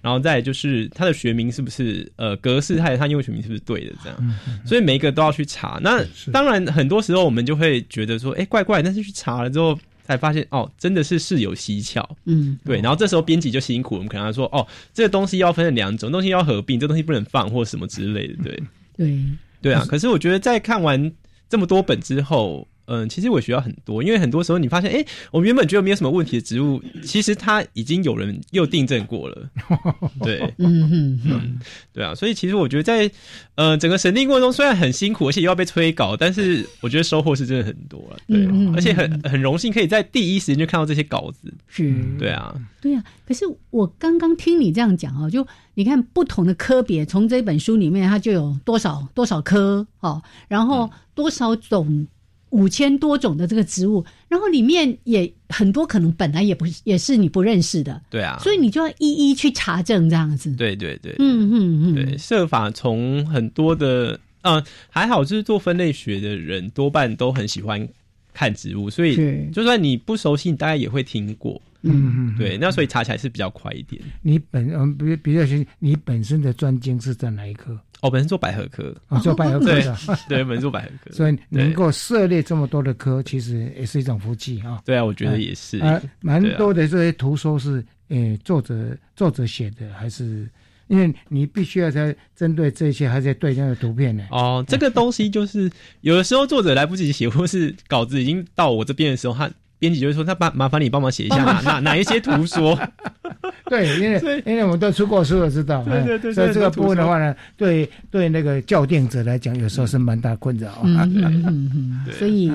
然后再就是它的学名是不是呃格式，它它英文学名是不是对的？这样，所以每一个都要去查。那当然很多时候我们就会觉得说，哎，怪怪，但是去查了之后才发现，哦，真的是事有蹊跷。嗯，对。然后这时候编辑就辛苦，我们可能说，哦，这个东西要分成两种，东西要合并，这东西不能放或什么之类的。对，对，对啊。可是我觉得在看完这么多本之后。嗯，其实我学到很多，因为很多时候你发现，哎，我们原本觉得没有什么问题的植物，其实它已经有人又订正过了。对，嗯嗯嗯，对啊，所以其实我觉得在呃整个审定过程中，虽然很辛苦，而且又要被催稿，但是我觉得收获是真的很多了。对，而且很很荣幸可以在第一时间就看到这些稿子。是，对啊，对啊。可是我刚刚听你这样讲哦，就你看不同的科别，从这本书里面它就有多少多少科哦，然后多少种。五千多种的这个植物，然后里面也很多可能本来也不也是你不认识的，对啊，所以你就要一一去查证这样子。对对对，嗯嗯嗯，对，设法从很多的，嗯，还好就是做分类学的人多半都很喜欢看植物，所以就算你不熟悉，你大概也会听过。嗯嗯，对，那所以查起来是比较快一点。你本嗯比比较是，你本身的专精是在哪一科？哦，本身做百合科，做百合科的，对，本身做百合科，所以能够涉猎这么多的科，其实也是一种福气啊。对啊，我觉得也是。啊，蛮多的这些图说是，呃，作者作者写的，还是因为你必须要在针对这些，还在对那个图片呢？哦，这个东西就是有的时候作者来不及写，或是稿子已经到我这边的时候，他编辑就会说，他帮麻烦你帮忙写一下哪哪哪一些图说。对，因为 因为我们都出过书，了知道。对对对。所以这个部分的话呢，对对那个校订者来讲，有时候是蛮大困扰。嗯嗯嗯。所以，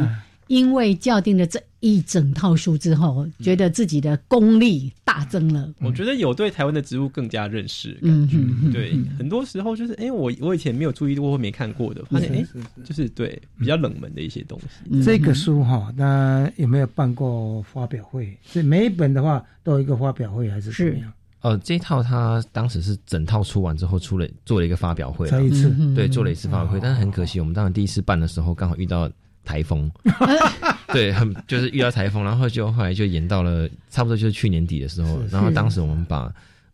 因为校订了这一整套书之后，觉得自己的功力大增了。我觉得有对台湾的植物更加认识感觉。对，很多时候就是，哎，我我以前没有注意过或没看过的，发现哎，就是对比较冷门的一些东西。这个书哈，那有没有办过发表会？所以每一本的话。做一个发表会还是怎么样？呃，这一套它当时是整套出完之后，出了做了一个发表会，再一次对做了一次发表会，但是很可惜，我们当时第一次办的时候刚好遇到台风，对，很就是遇到台风，然后就后来就延到了差不多就是去年底的时候，然后当时我们把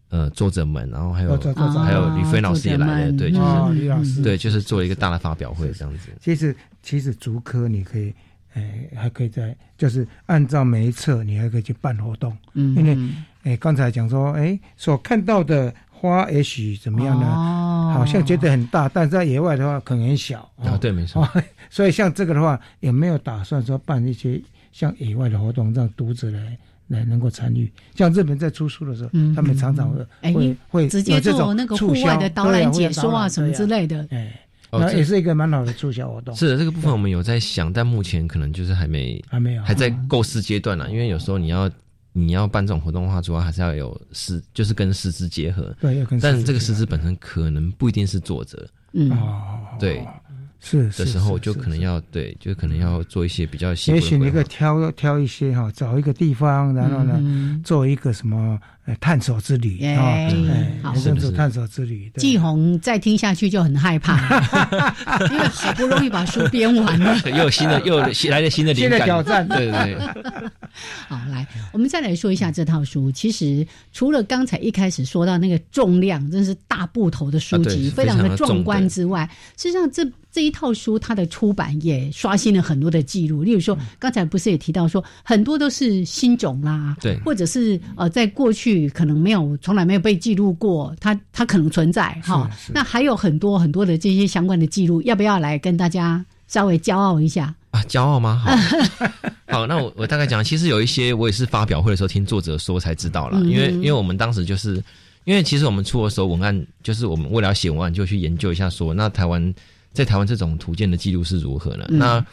呃作者们，然后还有还有吕飞老师也来了，对，就是吕老师对，就是做了一个大的发表会这样子。其实其实竹科你可以。哎，还可以在，就是按照每一册，你还可以去办活动。嗯，因为，哎，刚才讲说，哎，所看到的花也许怎么样呢？哦，好像觉得很大，但是在野外的话可能很小。啊，对，没错。所以像这个的话，也没有打算说办一些像野外的活动，让读者来来能够参与？像日本在出书的时候，他们常常会会会直接做那个户外的导览解说啊什么之类的。哎。那也是一个蛮好的促销活动。是的，这个部分我们有在想，但目前可能就是还没还没有还在构思阶段呢。因为有时候你要你要办这种活动的话，主要还是要有师，就是跟师资结合。对，要跟。但这个师资本身可能不一定是作者。嗯，对。是的时候就可能要对，就可能要做一些比较。也许你可以挑挑一些哈，找一个地方，然后呢，做一个什么探索之旅啊，好，甚至探索之旅。季红再听下去就很害怕，因为好不容易把书编完了，又有新的又来了新的灵感挑战，对对。好，来，我们再来说一下这套书。其实除了刚才一开始说到那个重量，真是大部头的书籍，非常的壮观之外，实际上这。这一套书，它的出版也刷新了很多的记录。例如说，刚才不是也提到说，很多都是新种啦，对，或者是呃，在过去可能没有、从来没有被记录过，它它可能存在哈。那还有很多很多的这些相关的记录，要不要来跟大家稍微骄傲一下啊？骄傲吗？好，好，那我我大概讲，其实有一些我也是发表会的时候听作者说才知道了，因为因为我们当时就是因为其实我们出的时候文案，就是我们为了写文案就去研究一下，说那台湾。在台湾这种图鉴的记录是如何呢？那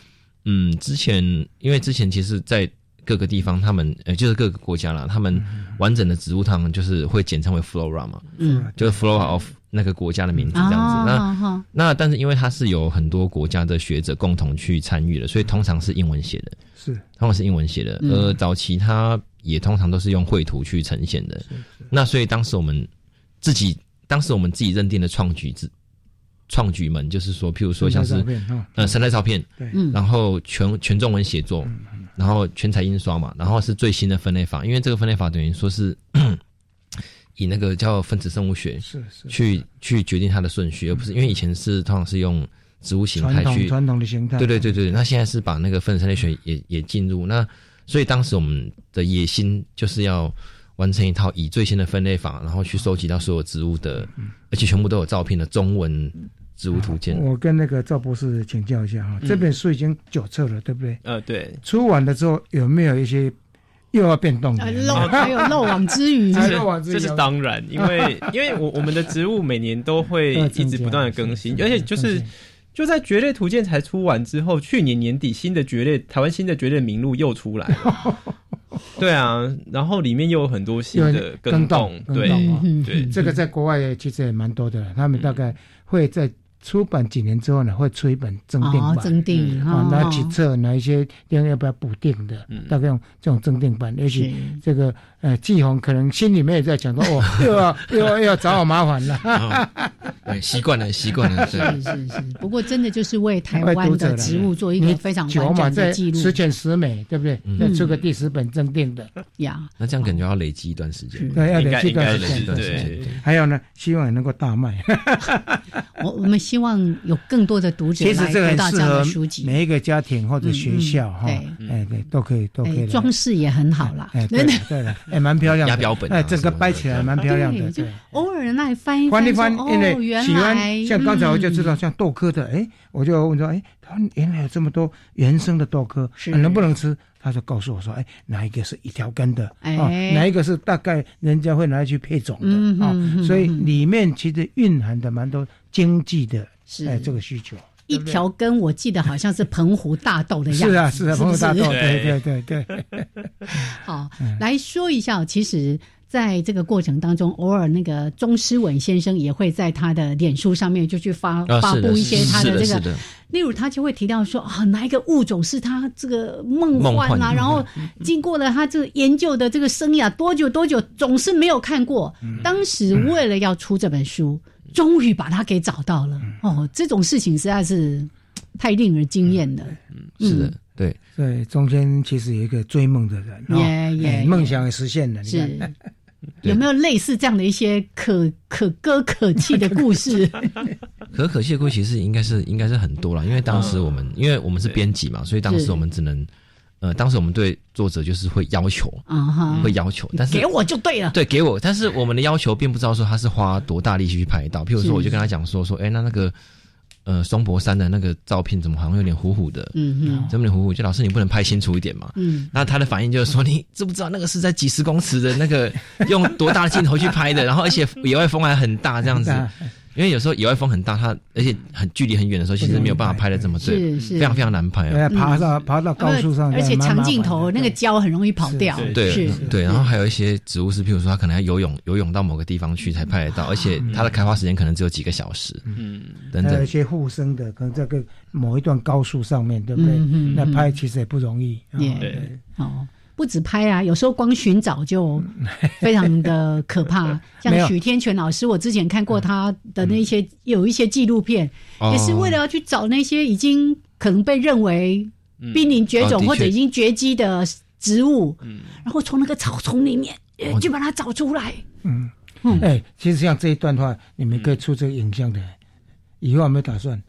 嗯，之前因为之前其实，在各个地方，他们呃，就是各个国家啦，他们完整的植物，他们就是会简称为 flora 嘛，嗯，就是 flora of 那个国家的名字这样子。那那但是因为它是有很多国家的学者共同去参与的，所以通常是英文写的，是。通常是英文写的。呃，早期它也通常都是用绘图去呈现的。那所以当时我们自己，当时我们自己认定的创举之。创举们就是说，譬如说像是呃，生态照片，对，然后全全中文写作，然后全彩印刷嘛，然后是最新的分类法，因为这个分类法等于说是 以那个叫分子生物学是是去去决定它的顺序，而不是因为以前是通常是用植物形态去传统的形态，对对对对，那现在是把那个分子生理学也也进入，那所以当时我们的野心就是要完成一套以最新的分类法，然后去收集到所有植物的，而且全部都有照片的中文植物图鉴。我跟那个赵博士请教一下哈，这本书已经九册了，对不对？呃，对。出完了之后有没有一些？又要变动，漏还有漏网之鱼，这是当然，因为 因为我我们的植物每年都会一直不断的更新，而且就是就在蕨类图鉴才出完之后，去年年底新的蕨类台湾新的蕨类名录又出来了，对啊，然后里面又有很多新的更动，对对，这个在国外其实也蛮多的，他们大概会在。出版几年之后呢，会出一本增订版，增订啊，哪几册哪一些要要不要补订的，大概用这种增订版。也许这个呃季红可能心里面也在讲说，哦，又要又要又要找我麻烦了。对，习惯了，习惯了。是是是，不过真的就是为台湾的植物做一个非常完整的记录，十全十美，对不对？再出个第十本正定的呀。那这样感觉要累积一段时间，对，要累积一段时间。对，还有呢，希望也能够大卖。我我们希望有更多的读者来读到这样的书籍，每一个家庭或者学校哈，哎对，都可以都可以。装饰也很好啦，哎对对了，哎蛮漂亮，压标本，哎整个掰起来蛮漂亮的。就偶尔那翻一翻一翻，因为喜欢像刚才我就知道像豆科的，哎，我就问说，哎，他原来有这么多原生的豆科，能不能吃？他就告诉我说，哎，哪一个是一条根的啊？哪一个是大概人家会拿去配种的啊？所以里面其实蕴含的蛮多经济的哎这个需求。一条根，我记得好像是澎湖大豆的样子。是啊，是啊，澎湖大豆，对对对对。好，来说一下，其实。在这个过程当中，偶尔那个钟诗文先生也会在他的脸书上面就去发发布一些他的这个，例如他就会提到说啊，哪一个物种是他这个梦幻啊，然后经过了他这个研究的这个生涯多久多久，总是没有看过。当时为了要出这本书，终于把他给找到了。哦，这种事情实在是太令人惊艳了。嗯是的，对对，中间其实有一个追梦的人，也也梦想也实现了。是。有没有类似这样的一些可可歌可泣的故事？可可泣的故事其实应该是应该是很多了，因为当时我们因为我们是编辑嘛，所以当时我们只能呃，当时我们对作者就是会要求啊哈，会要求，但是给我就对了，对，给我，但是我们的要求并不知道说他是花多大力气去拍到，譬如说我就跟他讲说说，哎，那那个。呃，松柏山的那个照片怎么好像有点糊糊的？嗯嗯，有点糊糊。就老师，你不能拍清楚一点嘛？嗯，那他的反应就是说，你知不知道那个是在几十公尺的那个用多大的镜头去拍的？然后而且野外风还很大，这样子。因为有时候野外风很大，它而且很距离很远的时候，其实没有办法拍的这么对，非常非常难拍啊。爬到爬到高处上，而且长镜头那个胶很容易跑掉。对对，然后还有一些植物是，譬如说它可能要游泳，游泳到某个地方去才拍得到，而且它的开花时间可能只有几个小时。嗯，等等。还有一些附生的，可能在个某一段高速上面对不对？那拍其实也不容易。对，哦。不止拍啊，有时候光寻找就非常的可怕。像许天全老师，我之前看过他的那些有一些纪录片，也是为了要去找那些已经可能被认为濒临绝种或者已经绝迹的植物，然后从那个草丛里面就把它找出来。嗯。嗯，哎，其实像这一段的话，你们可以出这个影像的，以后有没有打算？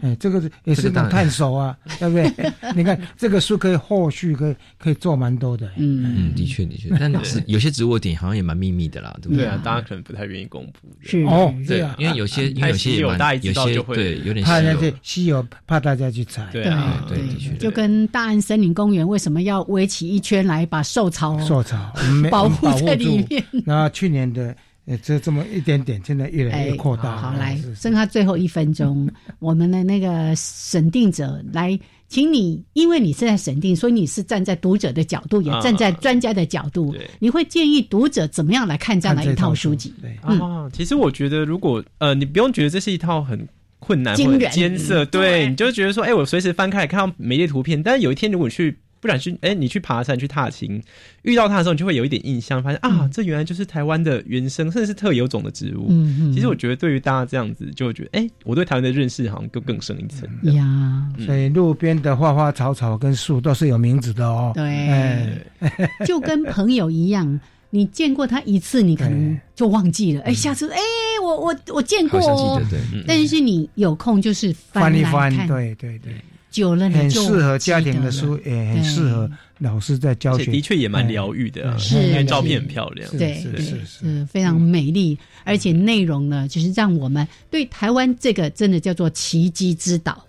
哎，这个也是种探索啊，对不对？你看这个树可以后续可以可以做蛮多的。嗯嗯，的确的确，但是有些植物点好像也蛮秘密的啦，对不对？对啊，大家可能不太愿意公布。是哦，对啊，因为有些因为有些有大有些对有点怕那些稀有，怕大家去采。对啊对，的确。就跟大安森林公园为什么要围起一圈来把兽草兽草保护在里面？那去年的。呃，这这么一点点，现在越来越扩大。好，来，剩下最后一分钟，我们的那个审定者来，请你，因为你是在审定，所以你是站在读者的角度，也站在专家的角度，你会建议读者怎么样来看这样的一套书籍？对，啊，其实我觉得，如果呃，你不用觉得这是一套很困难或者艰涩，对，你就觉得说，哎，我随时翻开来看到每页图片，但是有一天如果去不然去哎，你去爬山去踏青，遇到它的时候，你就会有一点印象，发现啊，这原来就是台湾的原生甚至是特有种的植物。嗯嗯。其实我觉得对于大家这样子，就会觉得哎，我对台湾的认识好像更更深一层。呀，所以路边的花花草草跟树都是有名字的哦。对，就跟朋友一样。你见过他一次，你可能就忘记了。哎，下次哎，我我我见过哦。但是你有空就是翻一翻，对对对，久了很适合家庭的书，也很适合老师在教学，的确也蛮疗愈的。是照片很漂亮，对，是是是，非常美丽，而且内容呢，就是让我们对台湾这个真的叫做奇迹之岛。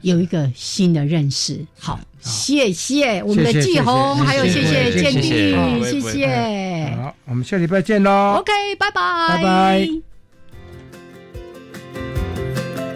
有一个新的认识，好，谢谢我们的季红，还有谢谢建弟，谢谢，好，我们下礼拜见喽，OK，拜拜，拜拜。